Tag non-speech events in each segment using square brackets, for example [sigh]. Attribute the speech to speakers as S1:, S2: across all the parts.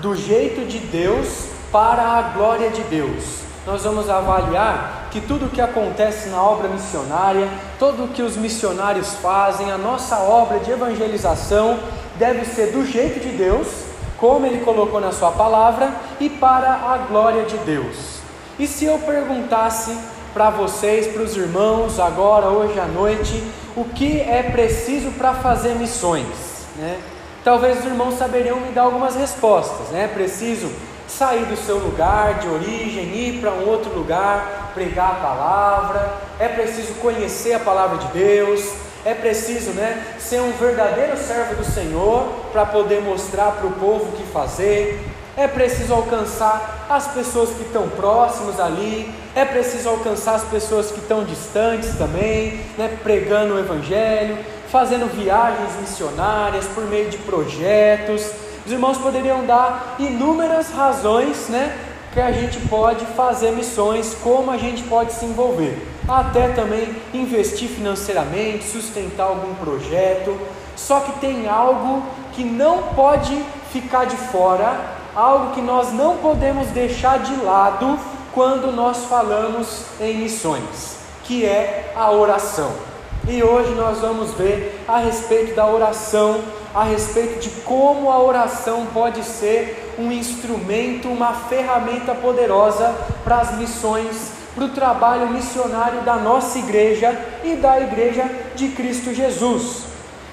S1: do jeito de Deus para a glória de Deus. Nós vamos avaliar que tudo o que acontece na obra missionária, tudo o que os missionários fazem, a nossa obra de evangelização deve ser do jeito de Deus, como Ele colocou na Sua palavra, e para a glória de Deus. E se eu perguntasse para vocês, para os irmãos, agora, hoje à noite, o que é preciso para fazer missões? Né? Talvez os irmãos saberiam me dar algumas respostas. Né? Preciso sair do seu lugar de origem, ir para um outro lugar, pregar a palavra, é preciso conhecer a palavra de Deus, é preciso né, ser um verdadeiro servo do Senhor para poder mostrar para o povo o que fazer, é preciso alcançar as pessoas que estão próximas ali, é preciso alcançar as pessoas que estão distantes também, né, pregando o Evangelho, fazendo viagens missionárias por meio de projetos. Os irmãos poderiam dar inúmeras razões né, que a gente pode fazer missões, como a gente pode se envolver, até também investir financeiramente, sustentar algum projeto. Só que tem algo que não pode ficar de fora, algo que nós não podemos deixar de lado quando nós falamos em missões, que é a oração. E hoje nós vamos ver a respeito da oração, a respeito de como a oração pode ser um instrumento, uma ferramenta poderosa para as missões, para o trabalho missionário da nossa igreja e da igreja de Cristo Jesus.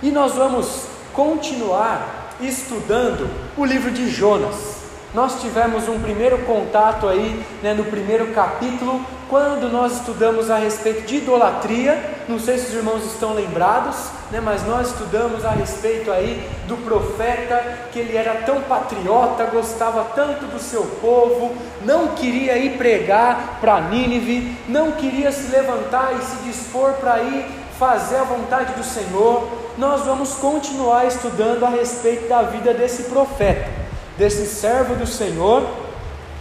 S1: E nós vamos continuar estudando o livro de Jonas. Nós tivemos um primeiro contato aí, né, no primeiro capítulo, quando nós estudamos a respeito de idolatria. Não sei se os irmãos estão lembrados, né, mas nós estudamos a respeito aí do profeta, que ele era tão patriota, gostava tanto do seu povo, não queria ir pregar para Nínive, não queria se levantar e se dispor para ir fazer a vontade do Senhor. Nós vamos continuar estudando a respeito da vida desse profeta desse servo do Senhor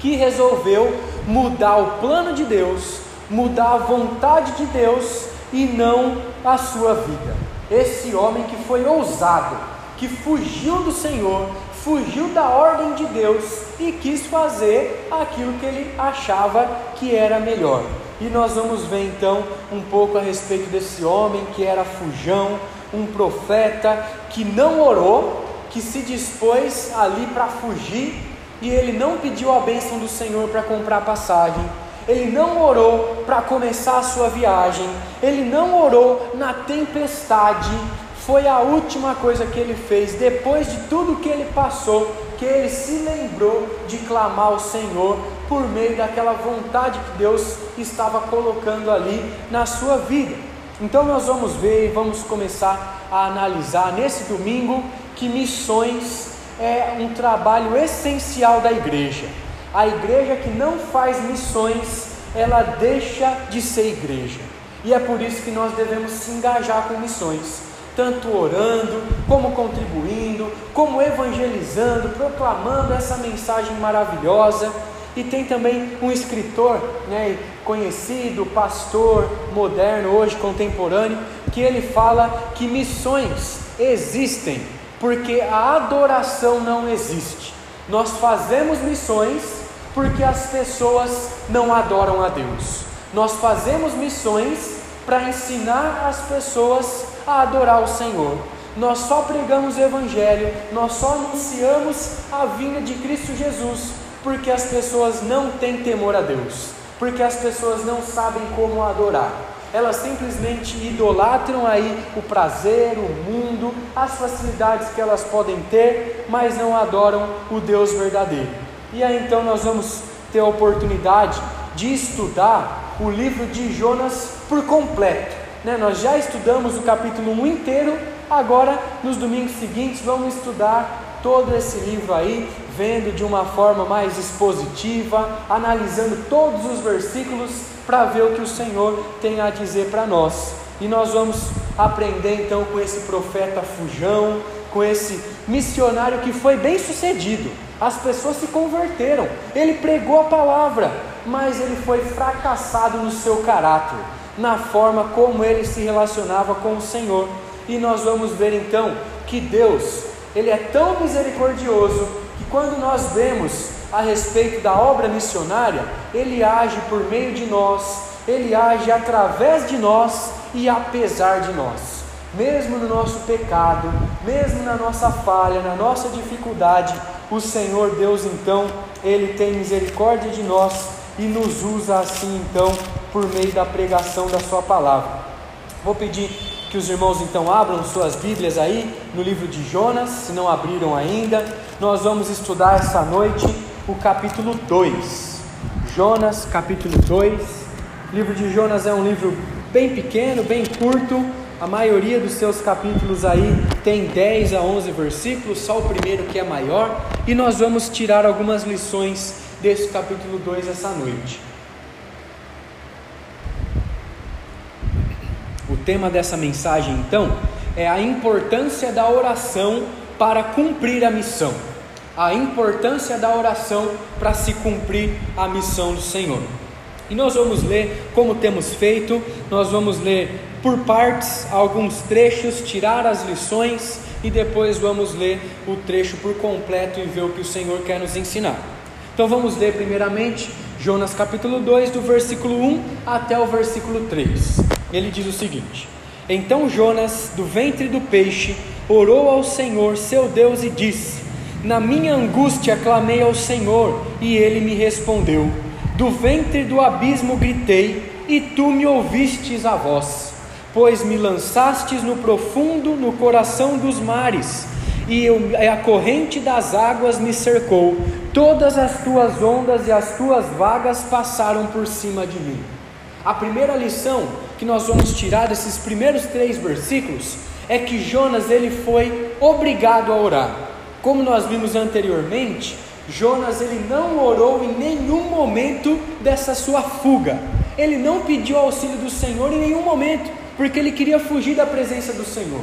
S1: que resolveu mudar o plano de Deus, mudar a vontade de Deus e não a sua vida. Esse homem que foi ousado, que fugiu do Senhor, fugiu da ordem de Deus e quis fazer aquilo que ele achava que era melhor. E nós vamos ver então um pouco a respeito desse homem que era fujão, um profeta que não orou, que se dispôs ali para fugir e ele não pediu a bênção do Senhor para comprar passagem, ele não orou para começar a sua viagem, ele não orou na tempestade, foi a última coisa que ele fez, depois de tudo que ele passou, que ele se lembrou de clamar ao Senhor por meio daquela vontade que Deus estava colocando ali na sua vida. Então nós vamos ver e vamos começar a analisar nesse domingo que missões é um trabalho essencial da igreja. A igreja que não faz missões, ela deixa de ser igreja. E é por isso que nós devemos se engajar com missões, tanto orando, como contribuindo, como evangelizando, proclamando essa mensagem maravilhosa. E tem também um escritor, né, conhecido, pastor moderno, hoje contemporâneo, que ele fala que missões existem porque a adoração não existe. Nós fazemos missões porque as pessoas não adoram a Deus. Nós fazemos missões para ensinar as pessoas a adorar o Senhor. Nós só pregamos o Evangelho, nós só anunciamos a vinda de Cristo Jesus porque as pessoas não têm temor a Deus, porque as pessoas não sabem como adorar elas simplesmente idolatram aí o prazer, o mundo, as facilidades que elas podem ter, mas não adoram o Deus verdadeiro. E aí então nós vamos ter a oportunidade de estudar o livro de Jonas por completo. Né? Nós já estudamos o capítulo 1 inteiro, agora nos domingos seguintes vamos estudar todo esse livro aí, vendo de uma forma mais expositiva, analisando todos os versículos para ver o que o Senhor tem a dizer para nós. E nós vamos aprender então com esse profeta fujão, com esse missionário que foi bem sucedido. As pessoas se converteram, ele pregou a palavra, mas ele foi fracassado no seu caráter, na forma como ele se relacionava com o Senhor. E nós vamos ver então que Deus, ele é tão misericordioso quando nós vemos a respeito da obra missionária, ele age por meio de nós, ele age através de nós e apesar de nós. Mesmo no nosso pecado, mesmo na nossa falha, na nossa dificuldade, o Senhor Deus então, ele tem misericórdia de nós e nos usa assim então por meio da pregação da sua palavra. Vou pedir que os irmãos então abram suas Bíblias aí no livro de Jonas, se não abriram ainda. Nós vamos estudar essa noite o capítulo 2. Jonas, capítulo 2. O livro de Jonas é um livro bem pequeno, bem curto. A maioria dos seus capítulos aí tem 10 a 11 versículos, só o primeiro que é maior, e nós vamos tirar algumas lições desse capítulo 2 essa noite. O tema dessa mensagem, então, é a importância da oração para cumprir a missão. A importância da oração para se cumprir a missão do Senhor. E nós vamos ler como temos feito, nós vamos ler por partes alguns trechos, tirar as lições e depois vamos ler o trecho por completo e ver o que o Senhor quer nos ensinar. Então vamos ler primeiramente Jonas capítulo 2, do versículo 1 até o versículo 3. Ele diz o seguinte: Então Jonas, do ventre do peixe, orou ao Senhor, seu Deus, e disse: Na minha angústia clamei ao Senhor, e ele me respondeu. Do ventre do abismo gritei, e tu me ouvistes a voz. Pois me lançastes no profundo, no coração dos mares, e eu, a corrente das águas me cercou. Todas as tuas ondas e as tuas vagas passaram por cima de mim. A primeira lição que nós vamos tirar desses primeiros três versículos é que Jonas ele foi obrigado a orar. Como nós vimos anteriormente, Jonas ele não orou em nenhum momento dessa sua fuga. Ele não pediu auxílio do Senhor em nenhum momento, porque ele queria fugir da presença do Senhor.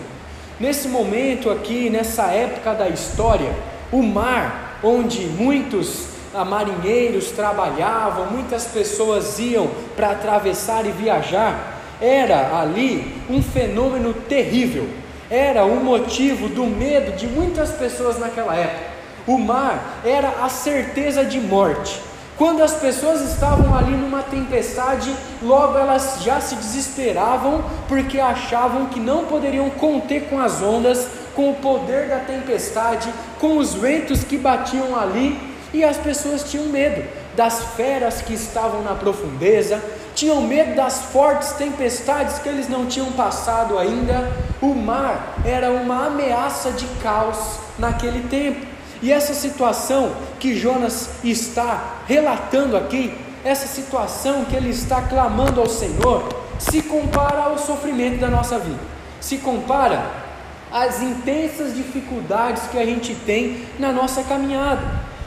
S1: Nesse momento aqui, nessa época da história, o mar, onde muitos marinheiros trabalhavam, muitas pessoas iam para atravessar e viajar, era ali um fenômeno terrível, era o motivo do medo de muitas pessoas naquela época. O mar era a certeza de morte. Quando as pessoas estavam ali numa tempestade, logo elas já se desesperavam porque achavam que não poderiam conter com as ondas, com o poder da tempestade, com os ventos que batiam ali e as pessoas tinham medo das feras que estavam na profundeza, tinham medo das fortes tempestades que eles não tinham passado ainda. O mar era uma ameaça de caos naquele tempo. E essa situação que Jonas está relatando aqui, essa situação que ele está clamando ao Senhor, se compara ao sofrimento da nossa vida, se compara às intensas dificuldades que a gente tem na nossa caminhada.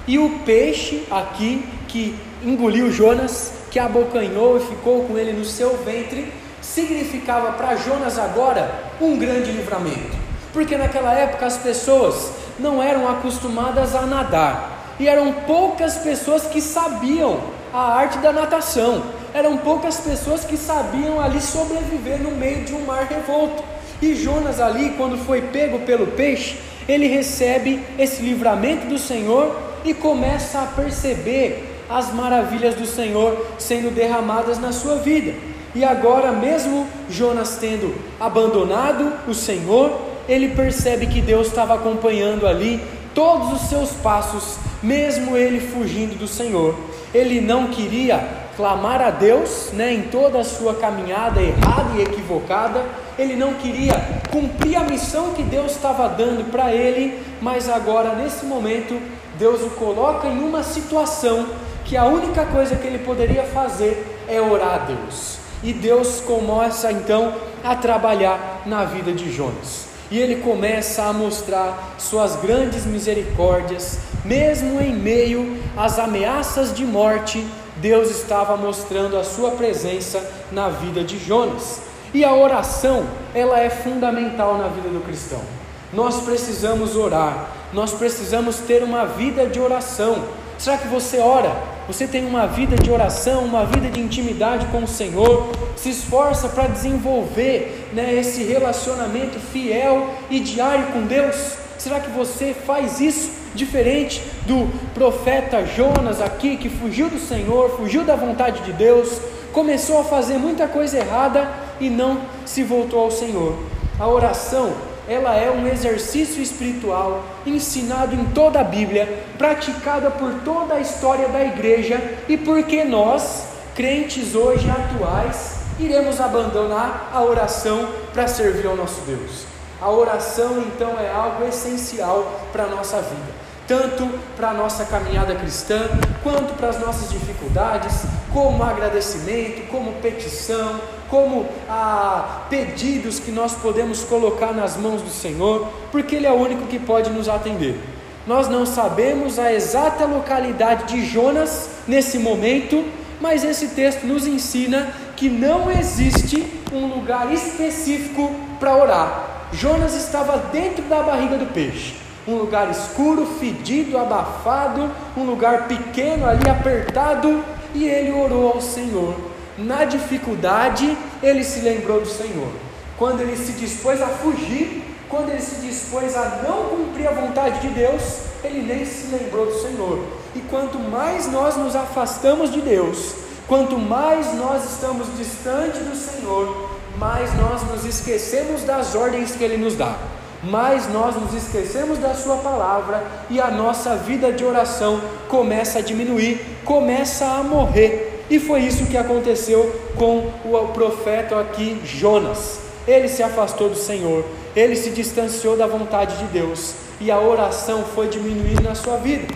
S1: E o peixe aqui que engoliu Jonas, que abocanhou e ficou com ele no seu ventre, significava para Jonas agora um grande livramento. Porque naquela época as pessoas não eram acostumadas a nadar, e eram poucas pessoas que sabiam a arte da natação, eram poucas pessoas que sabiam ali sobreviver no meio de um mar revolto. E Jonas ali, quando foi pego pelo peixe, ele recebe esse livramento do Senhor e começa a perceber as maravilhas do Senhor sendo derramadas na sua vida. E agora, mesmo Jonas tendo abandonado o Senhor, ele percebe que Deus estava acompanhando ali todos os seus passos, mesmo ele fugindo do Senhor. Ele não queria clamar a Deus né, em toda a sua caminhada errada e equivocada, ele não queria cumprir a missão que Deus estava dando para ele, mas agora, nesse momento, Deus o coloca em uma situação que a única coisa que ele poderia fazer é orar a Deus. E Deus começa então a trabalhar na vida de Jonas. E ele começa a mostrar suas grandes misericórdias, mesmo em meio às ameaças de morte, Deus estava mostrando a sua presença na vida de Jonas. E a oração, ela é fundamental na vida do cristão. Nós precisamos orar, nós precisamos ter uma vida de oração. Será que você ora? Você tem uma vida de oração, uma vida de intimidade com o Senhor? Se esforça para desenvolver né, esse relacionamento fiel e diário com Deus? Será que você faz isso diferente do profeta Jonas aqui, que fugiu do Senhor, fugiu da vontade de Deus, começou a fazer muita coisa errada e não se voltou ao Senhor. A oração, ela é um exercício espiritual ensinado em toda a Bíblia, praticada por toda a história da igreja e porque nós, crentes hoje atuais, iremos abandonar a oração para servir ao nosso Deus. A oração então é algo essencial para a nossa vida, tanto para a nossa caminhada cristã, quanto para as nossas dificuldades, como agradecimento, como petição, como ah, pedidos que nós podemos colocar nas mãos do Senhor, porque Ele é o único que pode nos atender. Nós não sabemos a exata localidade de Jonas nesse momento, mas esse texto nos ensina que não existe um lugar específico para orar. Jonas estava dentro da barriga do peixe, um lugar escuro, fedido, abafado, um lugar pequeno ali apertado, e ele orou ao Senhor. Na dificuldade, ele se lembrou do Senhor. Quando ele se dispôs a fugir, quando ele se dispôs a não cumprir a vontade de Deus, ele nem se lembrou do Senhor. E quanto mais nós nos afastamos de Deus, quanto mais nós estamos distante do Senhor, mais nós nos esquecemos das ordens que Ele nos dá, mais nós nos esquecemos da Sua palavra e a nossa vida de oração começa a diminuir, começa a morrer. E foi isso que aconteceu com o profeta aqui, Jonas. Ele se afastou do Senhor, ele se distanciou da vontade de Deus e a oração foi diminuindo na sua vida.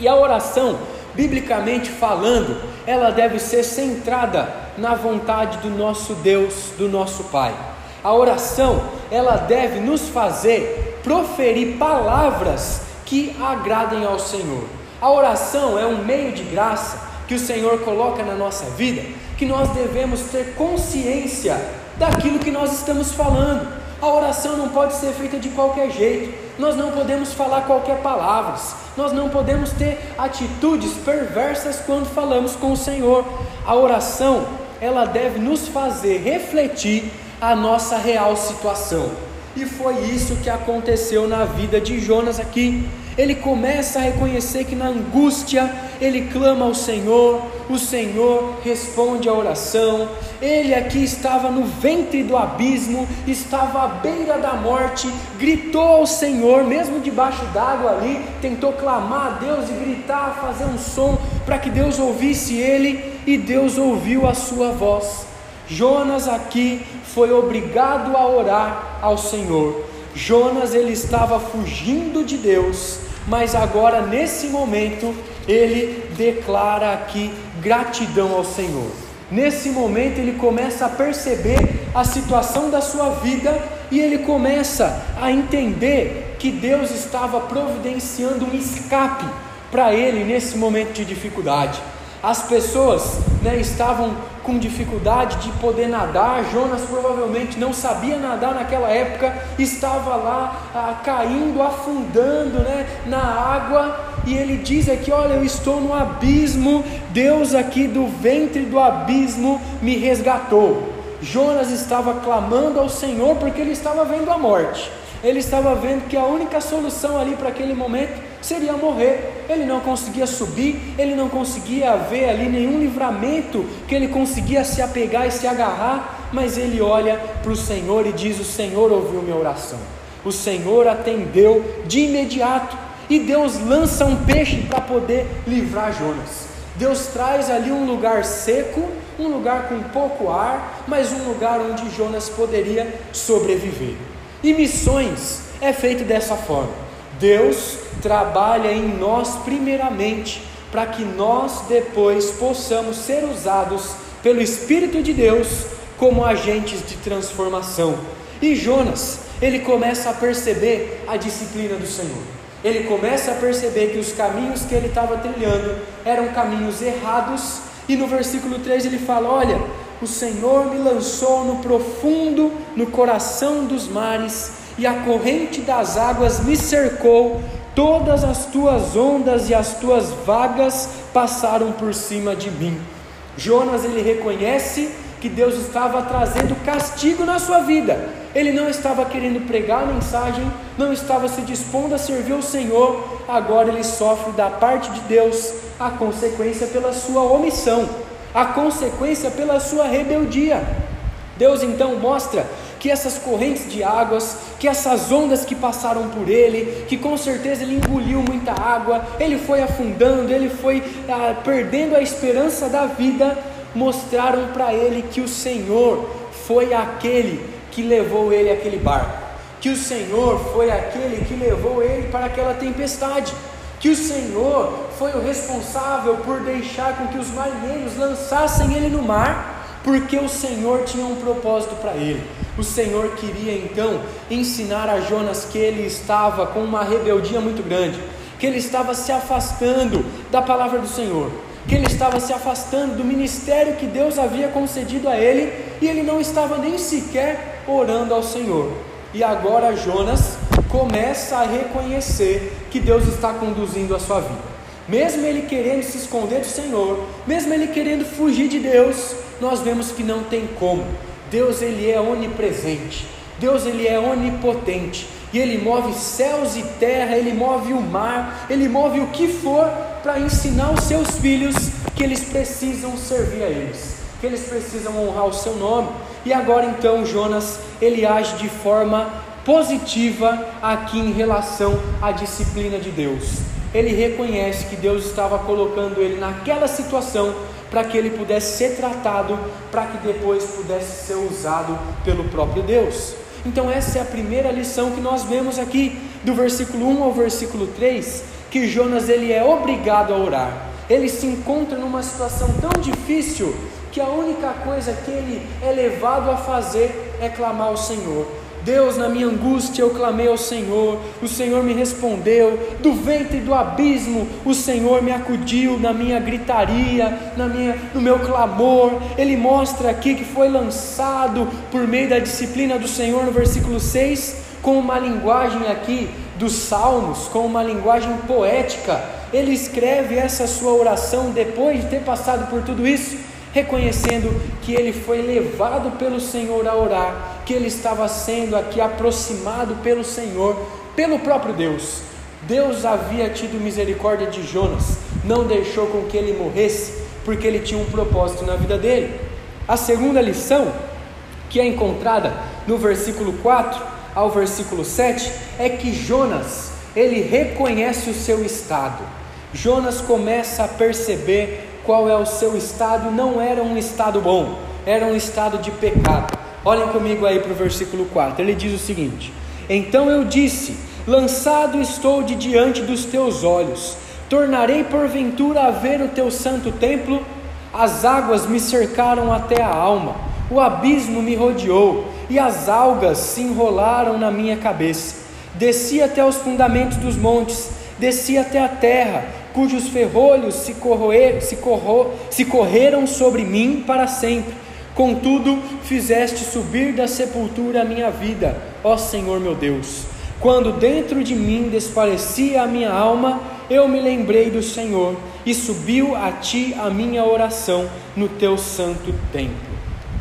S1: E a oração, biblicamente falando, ela deve ser centrada na vontade do nosso Deus, do nosso Pai. A oração, ela deve nos fazer proferir palavras que agradem ao Senhor. A oração é um meio de graça que o Senhor coloca na nossa vida, que nós devemos ter consciência daquilo que nós estamos falando. A oração não pode ser feita de qualquer jeito. Nós não podemos falar qualquer palavras. Nós não podemos ter atitudes perversas quando falamos com o Senhor. A oração ela deve nos fazer refletir a nossa real situação. E foi isso que aconteceu na vida de Jonas aqui. Ele começa a reconhecer que na angústia ele clama ao Senhor, o Senhor responde à oração. Ele aqui estava no ventre do abismo, estava à beira da morte, gritou ao Senhor, mesmo debaixo d'água ali, tentou clamar a Deus e gritar, fazer um som para que Deus ouvisse ele, e Deus ouviu a sua voz. Jonas aqui foi obrigado a orar ao Senhor. Jonas ele estava fugindo de Deus, mas agora nesse momento ele declara aqui gratidão ao Senhor. Nesse momento ele começa a perceber a situação da sua vida e ele começa a entender que Deus estava providenciando um escape para ele nesse momento de dificuldade. As pessoas né, estavam com dificuldade de poder nadar. Jonas provavelmente não sabia nadar naquela época, estava lá ah, caindo, afundando né, na água. E ele diz aqui: Olha, eu estou no abismo. Deus aqui do ventre do abismo me resgatou. Jonas estava clamando ao Senhor porque ele estava vendo a morte. Ele estava vendo que a única solução ali para aquele momento seria morrer. Ele não conseguia subir, ele não conseguia ver ali nenhum livramento que ele conseguia se apegar e se agarrar, mas ele olha para o Senhor e diz: O Senhor ouviu minha oração, o Senhor atendeu de imediato, e Deus lança um peixe para poder livrar Jonas. Deus traz ali um lugar seco, um lugar com pouco ar, mas um lugar onde Jonas poderia sobreviver. E missões é feito dessa forma. Deus trabalha em nós primeiramente, para que nós depois possamos ser usados pelo Espírito de Deus como agentes de transformação. E Jonas, ele começa a perceber a disciplina do Senhor. Ele começa a perceber que os caminhos que ele estava trilhando eram caminhos errados, e no versículo 3 ele fala: Olha, o Senhor me lançou no profundo, no coração dos mares, e a corrente das águas me cercou, todas as tuas ondas e as tuas vagas passaram por cima de mim. Jonas ele reconhece que Deus estava trazendo castigo na sua vida, ele não estava querendo pregar a mensagem, não estava se dispondo a servir o Senhor, agora ele sofre da parte de Deus a consequência pela sua omissão, a consequência pela sua rebeldia. Deus então mostra que essas correntes de águas, que essas ondas que passaram por ele, que com certeza ele engoliu muita água, ele foi afundando, ele foi ah, perdendo a esperança da vida, mostraram para ele que o Senhor foi aquele que levou ele àquele barco, que o Senhor foi aquele que levou ele para aquela tempestade, que o Senhor foi o responsável por deixar com que os marinheiros lançassem ele no mar, porque o Senhor tinha um propósito para ele. O Senhor queria então ensinar a Jonas que ele estava com uma rebeldia muito grande, que ele estava se afastando da palavra do Senhor, que ele estava se afastando do ministério que Deus havia concedido a ele e ele não estava nem sequer orando ao Senhor. E agora Jonas começa a reconhecer que Deus está conduzindo a sua vida. Mesmo ele querendo se esconder do Senhor, mesmo ele querendo fugir de Deus, nós vemos que não tem como. Deus ele é onipresente. Deus ele é onipotente e ele move céus e terra, ele move o mar, ele move o que for para ensinar os seus filhos que eles precisam servir a eles, que eles precisam honrar o seu nome. E agora então Jonas, ele age de forma positiva aqui em relação à disciplina de Deus. Ele reconhece que Deus estava colocando ele naquela situação para que ele pudesse ser tratado, para que depois pudesse ser usado pelo próprio Deus. Então, essa é a primeira lição que nós vemos aqui, do versículo 1 ao versículo 3, que Jonas ele é obrigado a orar. Ele se encontra numa situação tão difícil que a única coisa que ele é levado a fazer é clamar ao Senhor. Deus, na minha angústia eu clamei ao Senhor, o Senhor me respondeu, do ventre do abismo o Senhor me acudiu na minha gritaria, na minha, no meu clamor. Ele mostra aqui que foi lançado por meio da disciplina do Senhor no versículo 6, com uma linguagem aqui dos salmos, com uma linguagem poética. Ele escreve essa sua oração depois de ter passado por tudo isso reconhecendo que ele foi levado pelo Senhor a orar, que ele estava sendo aqui aproximado pelo Senhor, pelo próprio Deus. Deus havia tido misericórdia de Jonas, não deixou com que ele morresse, porque ele tinha um propósito na vida dele. A segunda lição, que é encontrada no versículo 4 ao versículo 7, é que Jonas, ele reconhece o seu estado. Jonas começa a perceber qual é o seu estado, não era um estado bom, era um estado de pecado. Olhem comigo aí para o versículo 4, ele diz o seguinte: Então eu disse: Lançado estou de diante dos teus olhos, tornarei porventura a ver o teu santo templo? As águas me cercaram até a alma, o abismo me rodeou, e as algas se enrolaram na minha cabeça. Desci até os fundamentos dos montes, desci até a terra, cujos ferrolhos se, corroer, se, corro, se correram sobre mim para sempre. Contudo, fizeste subir da sepultura a minha vida, ó Senhor meu Deus. Quando dentro de mim desfalecia a minha alma, eu me lembrei do Senhor, e subiu a ti a minha oração no teu santo templo.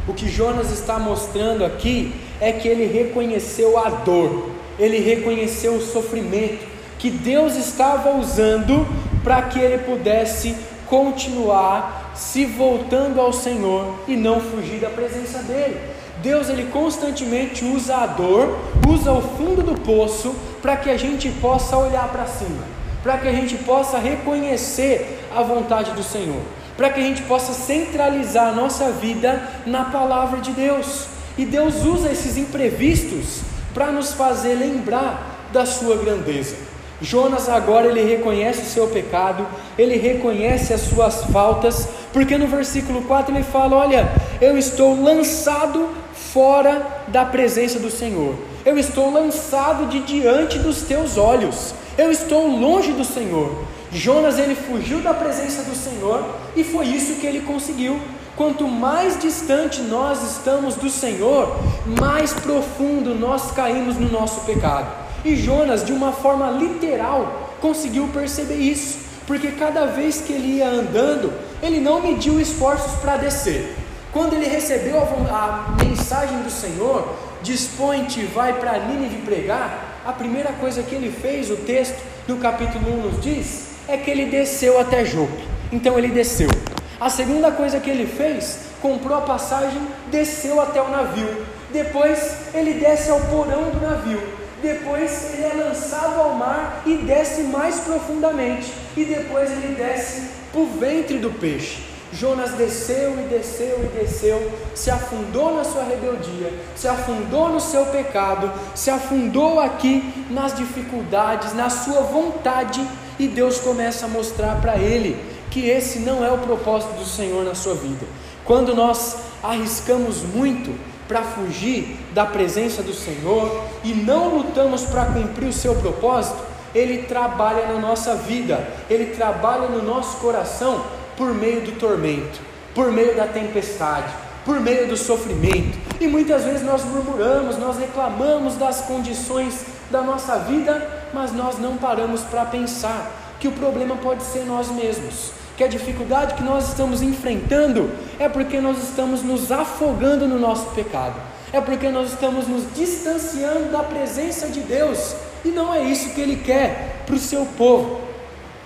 S1: O que Jonas está mostrando aqui é que ele reconheceu a dor, ele reconheceu o sofrimento que Deus estava usando para que ele pudesse continuar se voltando ao Senhor e não fugir da presença dele. Deus ele constantemente usa a dor, usa o fundo do poço para que a gente possa olhar para cima, para que a gente possa reconhecer a vontade do Senhor, para que a gente possa centralizar a nossa vida na palavra de Deus. E Deus usa esses imprevistos para nos fazer lembrar da sua grandeza. Jonas agora ele reconhece o seu pecado, ele reconhece as suas faltas, porque no versículo 4 ele fala: Olha, eu estou lançado fora da presença do Senhor, eu estou lançado de diante dos teus olhos, eu estou longe do Senhor. Jonas ele fugiu da presença do Senhor e foi isso que ele conseguiu. Quanto mais distante nós estamos do Senhor, mais profundo nós caímos no nosso pecado. E Jonas, de uma forma literal, conseguiu perceber isso, porque cada vez que ele ia andando, ele não mediu esforços para descer. Quando ele recebeu a, a mensagem do Senhor, dispõe-te, vai para Nínive pregar, a primeira coisa que ele fez, o texto no capítulo 1 nos diz, é que ele desceu até Jope. Então ele desceu. A segunda coisa que ele fez, comprou a passagem, desceu até o navio. Depois ele desce ao porão do navio. Depois ele é lançado ao mar e desce mais profundamente. E depois ele desce para o ventre do peixe. Jonas desceu e desceu e desceu, se afundou na sua rebeldia, se afundou no seu pecado, se afundou aqui nas dificuldades, na sua vontade, e Deus começa a mostrar para ele que esse não é o propósito do Senhor na sua vida. Quando nós arriscamos muito para fugir da presença do Senhor e não lutamos para cumprir o seu propósito, ele trabalha na nossa vida, ele trabalha no nosso coração por meio do tormento, por meio da tempestade, por meio do sofrimento. E muitas vezes nós murmuramos, nós reclamamos das condições da nossa vida, mas nós não paramos para pensar que o problema pode ser nós mesmos, que a dificuldade que nós estamos enfrentando é porque nós estamos nos afogando no nosso pecado, é porque nós estamos nos distanciando da presença de Deus, e não é isso que Ele quer para o seu povo.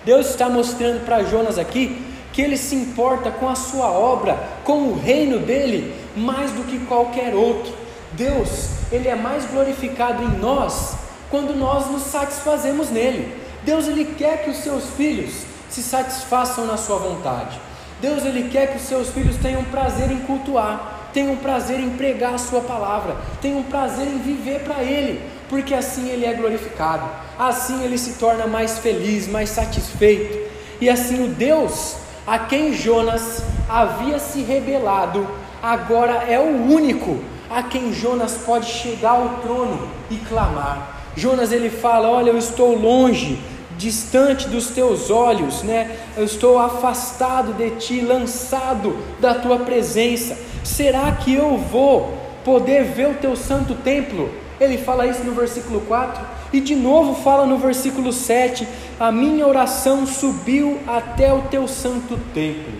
S1: Deus está mostrando para Jonas aqui que ele se importa com a sua obra, com o reino dele, mais do que qualquer outro. Deus, ele é mais glorificado em nós quando nós nos satisfazemos nele. Deus, ele quer que os seus filhos se satisfaçam na sua vontade. Deus, ele quer que os seus filhos tenham prazer em cultuar, tenham prazer em pregar a sua palavra, tenham prazer em viver para ele, porque assim ele é glorificado. Assim ele se torna mais feliz, mais satisfeito. E assim o Deus a quem Jonas havia se rebelado, agora é o único a quem Jonas pode chegar ao trono e clamar. Jonas ele fala: Olha, eu estou longe, distante dos teus olhos, né? Eu estou afastado de ti, lançado da tua presença. Será que eu vou poder ver o teu santo templo? Ele fala isso no versículo 4 e de novo fala no versículo 7: A minha oração subiu até o teu santo templo.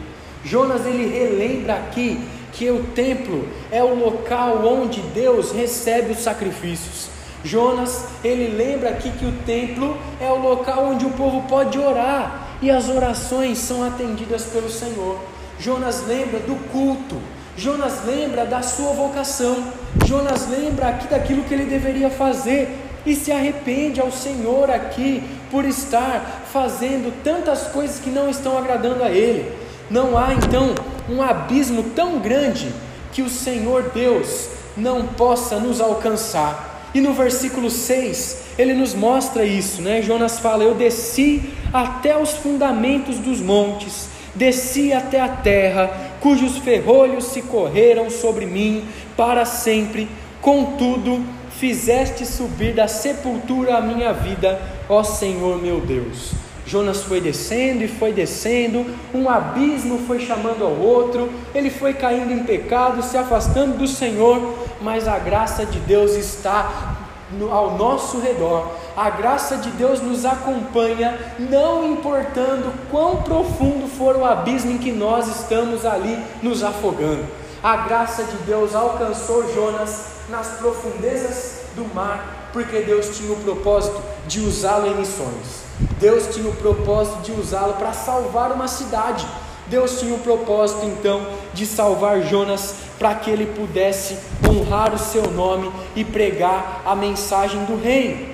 S1: Jonas ele relembra aqui que o templo é o local onde Deus recebe os sacrifícios. Jonas, ele lembra aqui que o templo é o local onde o povo pode orar e as orações são atendidas pelo Senhor. Jonas lembra do culto, Jonas lembra da sua vocação, Jonas lembra aqui daquilo que ele deveria fazer e se arrepende ao Senhor aqui por estar fazendo tantas coisas que não estão agradando a Ele. Não há então um abismo tão grande que o Senhor Deus não possa nos alcançar. E no versículo 6, ele nos mostra isso, né? Jonas fala: Eu desci até os fundamentos dos montes, desci até a terra, cujos ferrolhos se correram sobre mim para sempre. Contudo, fizeste subir da sepultura a minha vida, ó Senhor meu Deus. Jonas foi descendo e foi descendo, um abismo foi chamando ao outro, ele foi caindo em pecado, se afastando do Senhor, mas a graça de Deus está ao nosso redor, a graça de Deus nos acompanha, não importando quão profundo for o abismo em que nós estamos ali nos afogando. A graça de Deus alcançou Jonas nas profundezas do mar, porque Deus tinha o propósito de usá-lo em missões. Deus tinha o propósito de usá-lo para salvar uma cidade. Deus tinha o propósito então de salvar Jonas para que ele pudesse honrar o seu nome e pregar a mensagem do reino.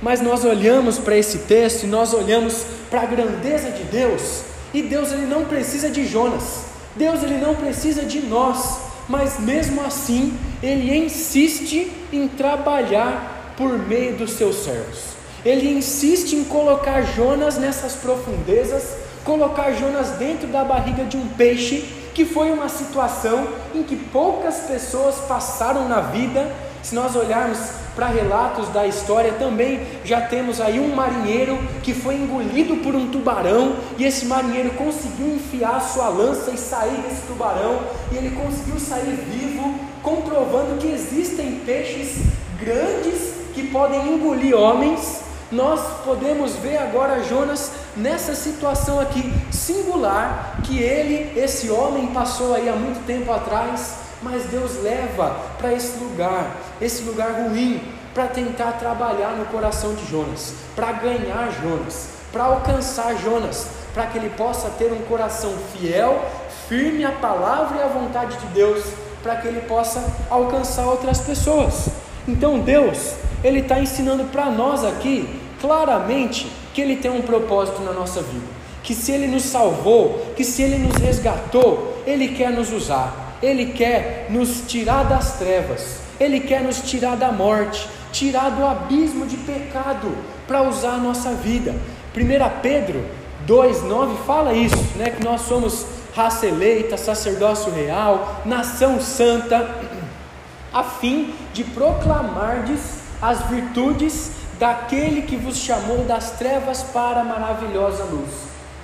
S1: Mas nós olhamos para esse texto e nós olhamos para a grandeza de Deus, e Deus ele não precisa de Jonas. Deus ele não precisa de nós mas mesmo assim ele insiste em trabalhar por meio dos seus servos. Ele insiste em colocar Jonas nessas profundezas, colocar Jonas dentro da barriga de um peixe, que foi uma situação em que poucas pessoas passaram na vida. Se nós olharmos para relatos da história também já temos aí um marinheiro que foi engolido por um tubarão e esse marinheiro conseguiu enfiar sua lança e sair desse tubarão e ele conseguiu sair vivo, comprovando que existem peixes grandes que podem engolir homens. Nós podemos ver agora Jonas nessa situação aqui singular que ele, esse homem, passou aí há muito tempo atrás mas Deus leva para esse lugar, esse lugar ruim, para tentar trabalhar no coração de Jonas, para ganhar Jonas, para alcançar Jonas, para que ele possa ter um coração fiel, firme à palavra e à vontade de Deus, para que ele possa alcançar outras pessoas. Então Deus, Ele está ensinando para nós aqui, claramente, que Ele tem um propósito na nossa vida. Que se Ele nos salvou, que se Ele nos resgatou, Ele quer nos usar, Ele quer nos tirar das trevas, Ele quer nos tirar da morte, tirar do abismo de pecado, para usar a nossa vida. 1 Pedro 2,9 fala isso, né? Que nós somos raça eleita, sacerdócio real, nação santa, [clears throat] a fim de proclamardes as virtudes daquele que vos chamou das trevas para a maravilhosa luz.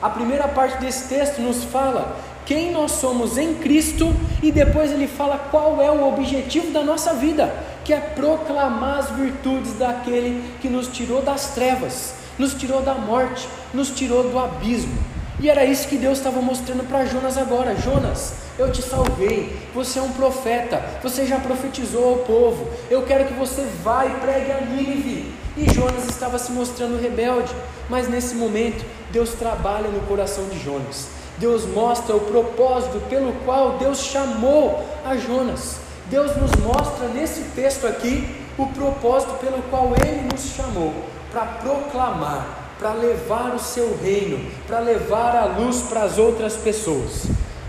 S1: A primeira parte desse texto nos fala quem nós somos em Cristo e depois ele fala qual é o objetivo da nossa vida, que é proclamar as virtudes daquele que nos tirou das trevas, nos tirou da morte, nos tirou do abismo. E era isso que Deus estava mostrando para Jonas agora. Jonas, eu te salvei, você é um profeta, você já profetizou ao povo. Eu quero que você vá e pregue a Nínive. E Jonas estava se mostrando rebelde, mas nesse momento Deus trabalha no coração de Jonas. Deus mostra o propósito pelo qual Deus chamou a Jonas. Deus nos mostra nesse texto aqui o propósito pelo qual ele nos chamou para proclamar para levar o seu reino, para levar a luz para as outras pessoas.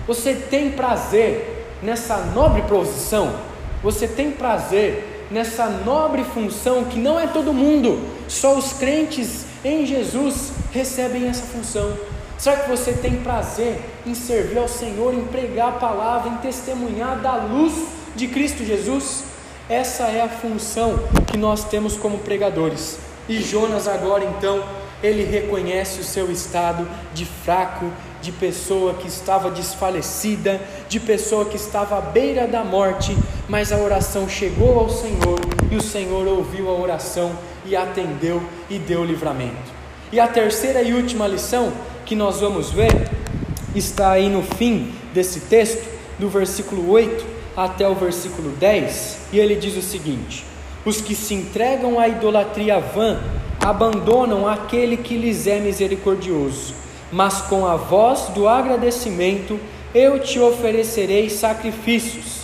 S1: Você tem prazer nessa nobre posição? Você tem prazer nessa nobre função que não é todo mundo, só os crentes em Jesus recebem essa função. Será que você tem prazer em servir ao Senhor, em pregar a palavra, em testemunhar da luz de Cristo Jesus? Essa é a função que nós temos como pregadores. E Jonas agora então ele reconhece o seu estado de fraco, de pessoa que estava desfalecida, de pessoa que estava à beira da morte, mas a oração chegou ao Senhor e o Senhor ouviu a oração e atendeu e deu livramento. E a terceira e última lição que nós vamos ver está aí no fim desse texto, do versículo 8 até o versículo 10, e ele diz o seguinte: Os que se entregam à idolatria vã abandonam aquele que lhes é misericordioso. Mas com a voz do agradecimento eu te oferecerei sacrifícios.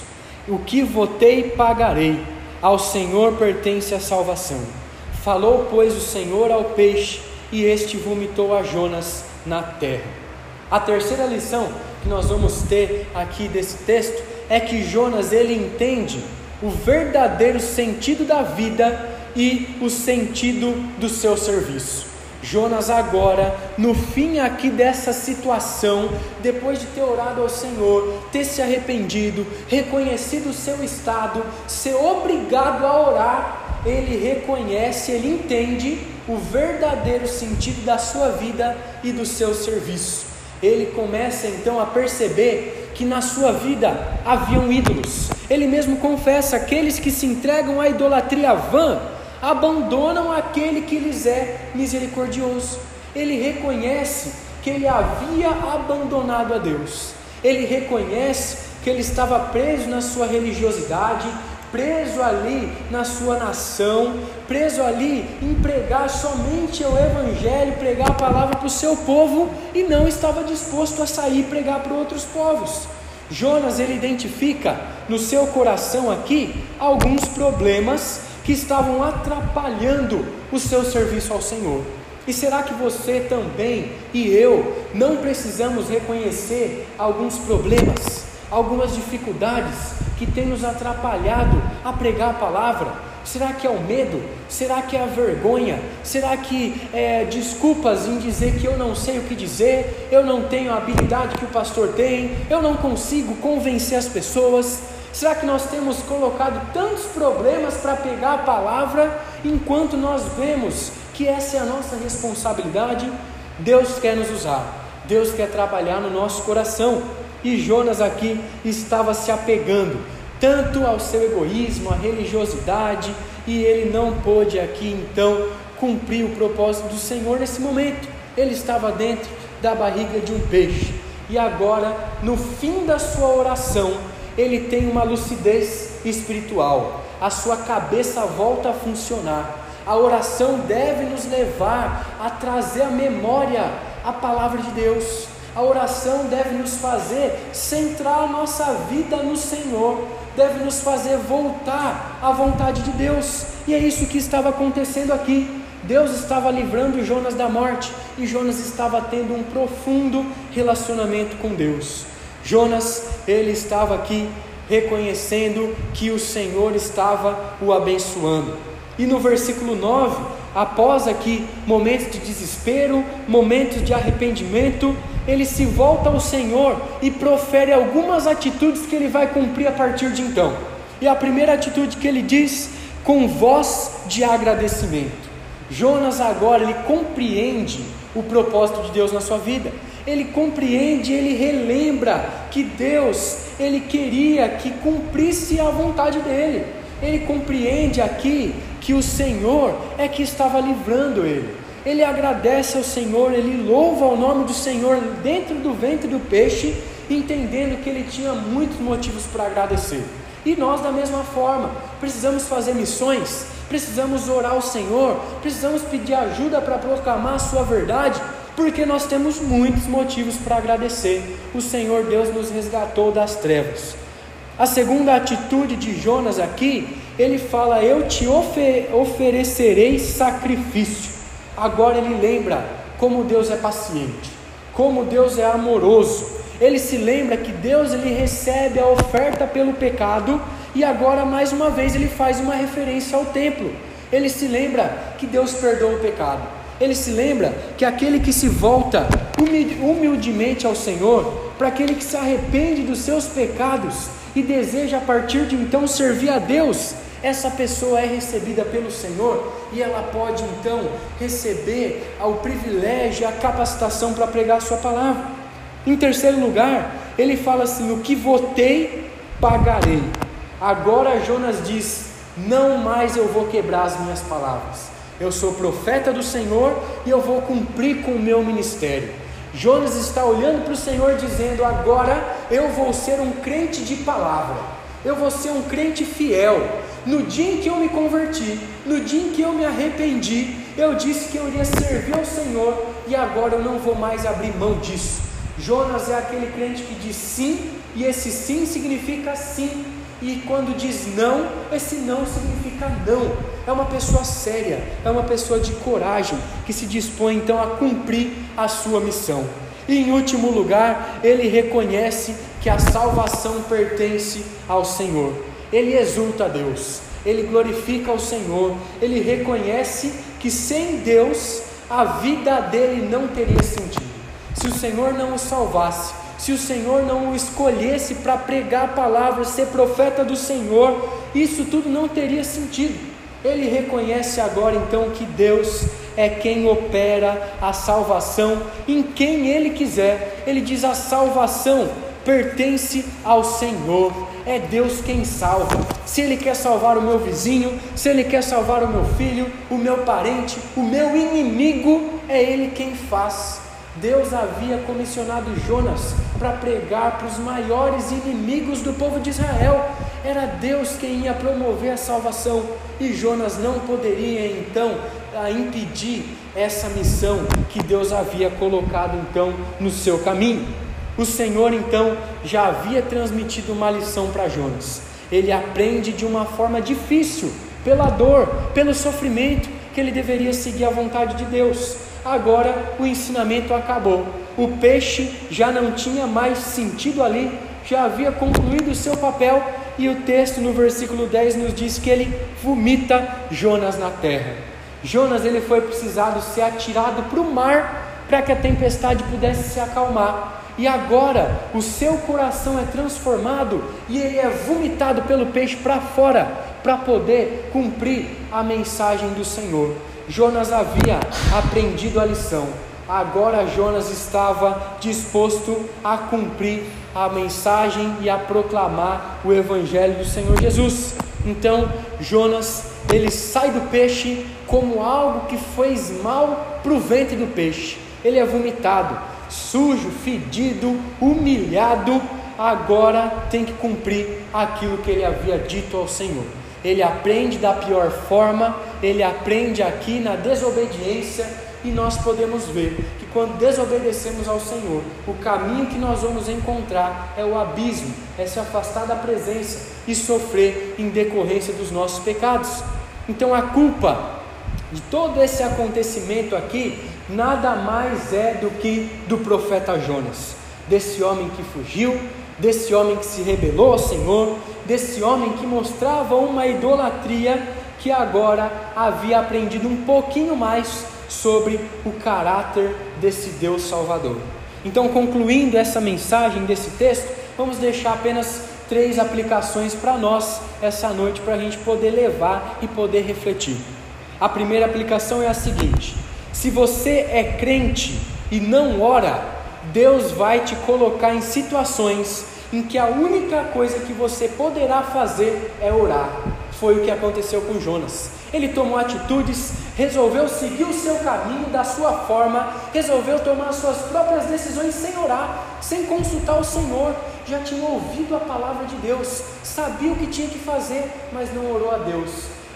S1: O que votei, pagarei. Ao Senhor pertence a salvação. Falou, pois, o Senhor ao peixe, e este vomitou a Jonas na terra. A terceira lição que nós vamos ter aqui desse texto é que Jonas ele entende o verdadeiro sentido da vida e o sentido do seu serviço. Jonas, agora, no fim aqui dessa situação, depois de ter orado ao Senhor, ter se arrependido, reconhecido o seu estado, ser obrigado a orar, ele reconhece, ele entende o verdadeiro sentido da sua vida e do seu serviço. Ele começa então a perceber que na sua vida haviam ídolos. Ele mesmo confessa: aqueles que se entregam à idolatria vã abandonam aquele que lhes é misericordioso. Ele reconhece que ele havia abandonado a Deus. Ele reconhece que ele estava preso na sua religiosidade, preso ali na sua nação, preso ali em pregar somente o Evangelho, pregar a palavra para o seu povo e não estava disposto a sair e pregar para outros povos. Jonas ele identifica no seu coração aqui alguns problemas que estavam atrapalhando o seu serviço ao Senhor. E será que você também e eu não precisamos reconhecer alguns problemas, algumas dificuldades que têm nos atrapalhado a pregar a palavra? Será que é o medo? Será que é a vergonha? Será que é desculpas em dizer que eu não sei o que dizer, eu não tenho a habilidade que o pastor tem, eu não consigo convencer as pessoas? Será que nós temos colocado tantos problemas para pegar a palavra, enquanto nós vemos que essa é a nossa responsabilidade? Deus quer nos usar, Deus quer trabalhar no nosso coração. E Jonas aqui estava se apegando tanto ao seu egoísmo, à religiosidade, e ele não pôde aqui então cumprir o propósito do Senhor nesse momento. Ele estava dentro da barriga de um peixe. E agora, no fim da sua oração, ele tem uma lucidez espiritual, a sua cabeça volta a funcionar. A oração deve nos levar a trazer à memória a palavra de Deus. A oração deve nos fazer centrar a nossa vida no Senhor, deve nos fazer voltar à vontade de Deus. E é isso que estava acontecendo aqui. Deus estava livrando Jonas da morte e Jonas estava tendo um profundo relacionamento com Deus. Jonas, ele estava aqui reconhecendo que o Senhor estava o abençoando. E no versículo 9, após aqui momentos de desespero, momentos de arrependimento, ele se volta ao Senhor e profere algumas atitudes que ele vai cumprir a partir de então. E a primeira atitude que ele diz, com voz de agradecimento. Jonas agora ele compreende o propósito de Deus na sua vida. Ele compreende, ele relembra que Deus, ele queria que cumprisse a vontade dele. Ele compreende aqui que o Senhor é que estava livrando ele. Ele agradece ao Senhor, ele louva o nome do Senhor dentro do ventre do peixe, entendendo que ele tinha muitos motivos para agradecer. E nós, da mesma forma, precisamos fazer missões, precisamos orar ao Senhor, precisamos pedir ajuda para proclamar a Sua verdade, porque nós temos muitos motivos para agradecer. O Senhor Deus nos resgatou das trevas. A segunda atitude de Jonas aqui, ele fala: Eu te ofer oferecerei sacrifício. Agora ele lembra como Deus é paciente, como Deus é amoroso, ele se lembra que Deus ele recebe a oferta pelo pecado e agora mais uma vez ele faz uma referência ao templo. Ele se lembra que Deus perdoa o pecado. Ele se lembra que aquele que se volta humildemente ao Senhor, para aquele que se arrepende dos seus pecados e deseja a partir de então servir a Deus, essa pessoa é recebida pelo Senhor e ela pode então receber o privilégio, a capacitação para pregar a sua palavra. Em terceiro lugar, ele fala assim: O que votei, pagarei. Agora Jonas diz: Não mais eu vou quebrar as minhas palavras. Eu sou profeta do Senhor e eu vou cumprir com o meu ministério. Jonas está olhando para o Senhor dizendo: Agora eu vou ser um crente de palavra, eu vou ser um crente fiel. No dia em que eu me converti, no dia em que eu me arrependi, eu disse que eu iria servir ao Senhor e agora eu não vou mais abrir mão disso. Jonas é aquele crente que diz sim, e esse sim significa sim, e quando diz não, esse não significa não. É uma pessoa séria, é uma pessoa de coragem, que se dispõe então a cumprir a sua missão. E em último lugar, ele reconhece que a salvação pertence ao Senhor. Ele exulta a Deus, ele glorifica ao Senhor, ele reconhece que sem Deus a vida dele não teria sentido se o Senhor não o salvasse, se o Senhor não o escolhesse para pregar a palavra, ser profeta do Senhor, isso tudo não teria sentido. Ele reconhece agora então que Deus é quem opera a salvação em quem Ele quiser. Ele diz: a salvação pertence ao Senhor, é Deus quem salva. Se Ele quer salvar o meu vizinho, se Ele quer salvar o meu filho, o meu parente, o meu inimigo, é Ele quem faz. Deus havia comissionado Jonas para pregar para os maiores inimigos do povo de Israel. Era Deus quem ia promover a salvação e Jonas não poderia então impedir essa missão que Deus havia colocado então no seu caminho. O Senhor então já havia transmitido uma lição para Jonas. Ele aprende de uma forma difícil, pela dor, pelo sofrimento, que ele deveria seguir a vontade de Deus agora o ensinamento acabou. O peixe já não tinha mais sentido ali, já havia concluído o seu papel, e o texto no versículo 10 nos diz que ele vomita Jonas na terra. Jonas ele foi precisado ser atirado para o mar para que a tempestade pudesse se acalmar. E agora o seu coração é transformado e ele é vomitado pelo peixe para fora para poder cumprir a mensagem do Senhor. Jonas havia aprendido a lição, agora Jonas estava disposto a cumprir a mensagem e a proclamar o evangelho do Senhor Jesus. Então, Jonas, ele sai do peixe como algo que fez mal para o ventre do peixe. Ele é vomitado, sujo, fedido, humilhado, agora tem que cumprir aquilo que ele havia dito ao Senhor. Ele aprende da pior forma, ele aprende aqui na desobediência, e nós podemos ver que quando desobedecemos ao Senhor, o caminho que nós vamos encontrar é o abismo, é se afastar da presença e sofrer em decorrência dos nossos pecados. Então a culpa de todo esse acontecimento aqui nada mais é do que do profeta Jonas, desse homem que fugiu, desse homem que se rebelou ao Senhor, desse homem que mostrava uma idolatria que agora havia aprendido um pouquinho mais sobre o caráter desse Deus Salvador. Então, concluindo essa mensagem desse texto, vamos deixar apenas três aplicações para nós essa noite para a gente poder levar e poder refletir. A primeira aplicação é a seguinte: se você é crente e não ora, Deus vai te colocar em situações em que a única coisa que você poderá fazer é orar. Foi o que aconteceu com Jonas. Ele tomou atitudes, resolveu seguir o seu caminho da sua forma, resolveu tomar suas próprias decisões sem orar, sem consultar o Senhor. Já tinha ouvido a palavra de Deus, sabia o que tinha que fazer, mas não orou a Deus.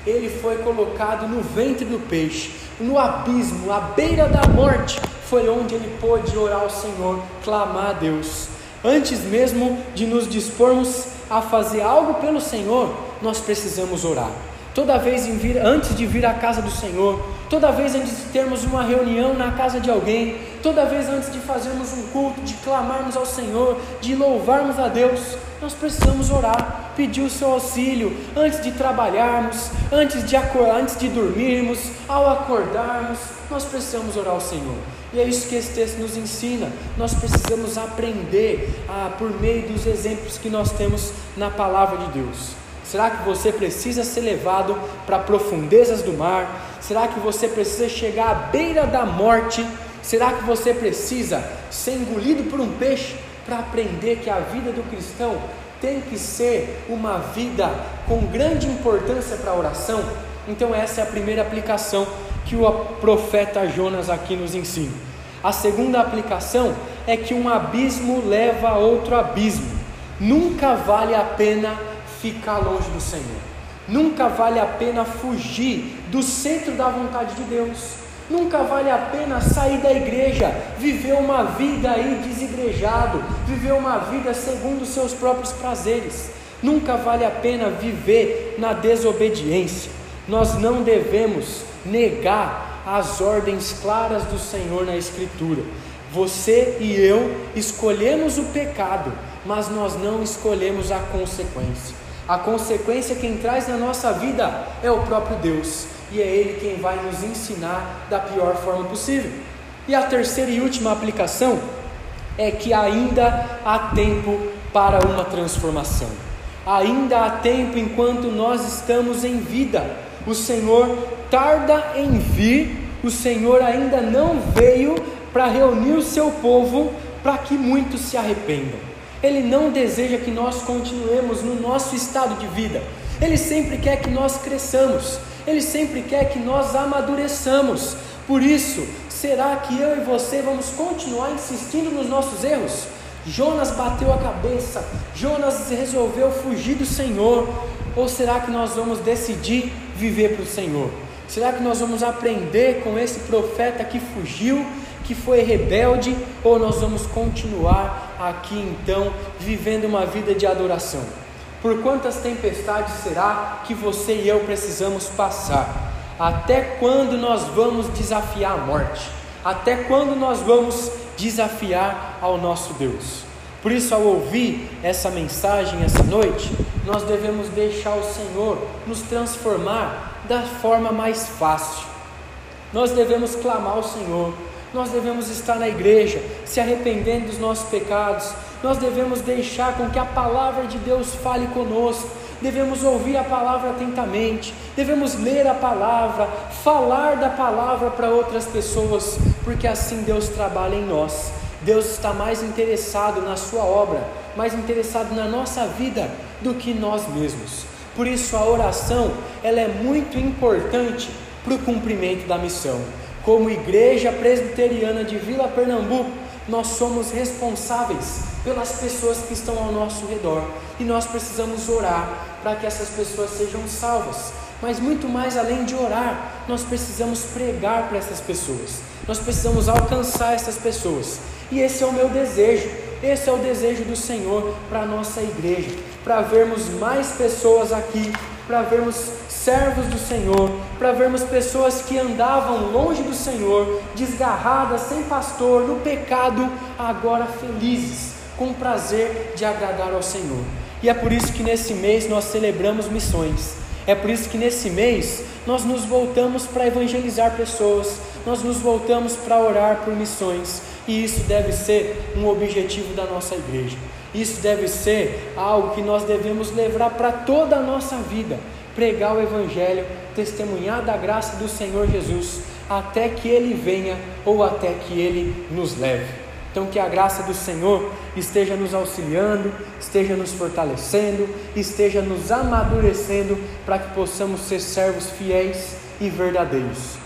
S1: Ele foi colocado no ventre do peixe, no abismo, à beira da morte. Foi onde ele pôde orar ao Senhor, clamar a Deus. Antes mesmo de nos dispormos a fazer algo pelo Senhor, nós precisamos orar. Toda vez vir, antes de vir à casa do Senhor, toda vez antes de termos uma reunião na casa de alguém, toda vez antes de fazermos um culto, de clamarmos ao Senhor, de louvarmos a Deus, nós precisamos orar, pedir o seu auxílio antes de trabalharmos, antes de antes de dormirmos, ao acordarmos, nós precisamos orar ao Senhor. E é isso que esse texto nos ensina. Nós precisamos aprender ah, por meio dos exemplos que nós temos na palavra de Deus. Será que você precisa ser levado para profundezas do mar? Será que você precisa chegar à beira da morte? Será que você precisa ser engolido por um peixe para aprender que a vida do cristão tem que ser uma vida com grande importância para a oração? Então, essa é a primeira aplicação que o profeta Jonas aqui nos ensina. A segunda aplicação é que um abismo leva a outro abismo. Nunca vale a pena ficar longe do Senhor. Nunca vale a pena fugir do centro da vontade de Deus. Nunca vale a pena sair da igreja, viver uma vida aí desigrejado, viver uma vida segundo os seus próprios prazeres. Nunca vale a pena viver na desobediência. Nós não devemos negar as ordens claras do Senhor na Escritura. Você e eu escolhemos o pecado, mas nós não escolhemos a consequência. A consequência quem traz na nossa vida é o próprio Deus, e é Ele quem vai nos ensinar da pior forma possível. E a terceira e última aplicação é que ainda há tempo para uma transformação. Ainda há tempo enquanto nós estamos em vida. O Senhor tarda em vir, o Senhor ainda não veio para reunir o seu povo para que muitos se arrependam. Ele não deseja que nós continuemos no nosso estado de vida. Ele sempre quer que nós cresçamos. Ele sempre quer que nós amadureçamos. Por isso, será que eu e você vamos continuar insistindo nos nossos erros? Jonas bateu a cabeça, Jonas resolveu fugir do Senhor, ou será que nós vamos decidir viver para o Senhor? Será que nós vamos aprender com esse profeta que fugiu, que foi rebelde, ou nós vamos continuar aqui então vivendo uma vida de adoração? Por quantas tempestades será que você e eu precisamos passar? Até quando nós vamos desafiar a morte? Até quando nós vamos desafiar ao nosso Deus? Por isso, ao ouvir essa mensagem essa noite, nós devemos deixar o Senhor nos transformar da forma mais fácil. Nós devemos clamar ao Senhor, nós devemos estar na igreja, se arrependendo dos nossos pecados, nós devemos deixar com que a palavra de Deus fale conosco, devemos ouvir a palavra atentamente, devemos ler a palavra, falar da palavra para outras pessoas, porque assim Deus trabalha em nós. Deus está mais interessado na Sua obra, mais interessado na nossa vida do que nós mesmos. Por isso a oração, ela é muito importante para o cumprimento da missão. Como igreja presbiteriana de Vila Pernambuco, nós somos responsáveis pelas pessoas que estão ao nosso redor e nós precisamos orar para que essas pessoas sejam salvas. Mas muito mais além de orar, nós precisamos pregar para essas pessoas, nós precisamos alcançar essas pessoas, e esse é o meu desejo, esse é o desejo do Senhor para a nossa igreja, para vermos mais pessoas aqui, para vermos servos do Senhor, para vermos pessoas que andavam longe do Senhor, desgarradas, sem pastor, no pecado, agora felizes, com prazer de agradar ao Senhor. E é por isso que nesse mês nós celebramos missões. É por isso que nesse mês nós nos voltamos para evangelizar pessoas, nós nos voltamos para orar por missões, e isso deve ser um objetivo da nossa igreja. Isso deve ser algo que nós devemos levar para toda a nossa vida, pregar o evangelho, testemunhar da graça do Senhor Jesus, até que ele venha ou até que ele nos leve. Então, que a graça do Senhor esteja nos auxiliando, esteja nos fortalecendo, esteja nos amadurecendo para que possamos ser servos fiéis e verdadeiros.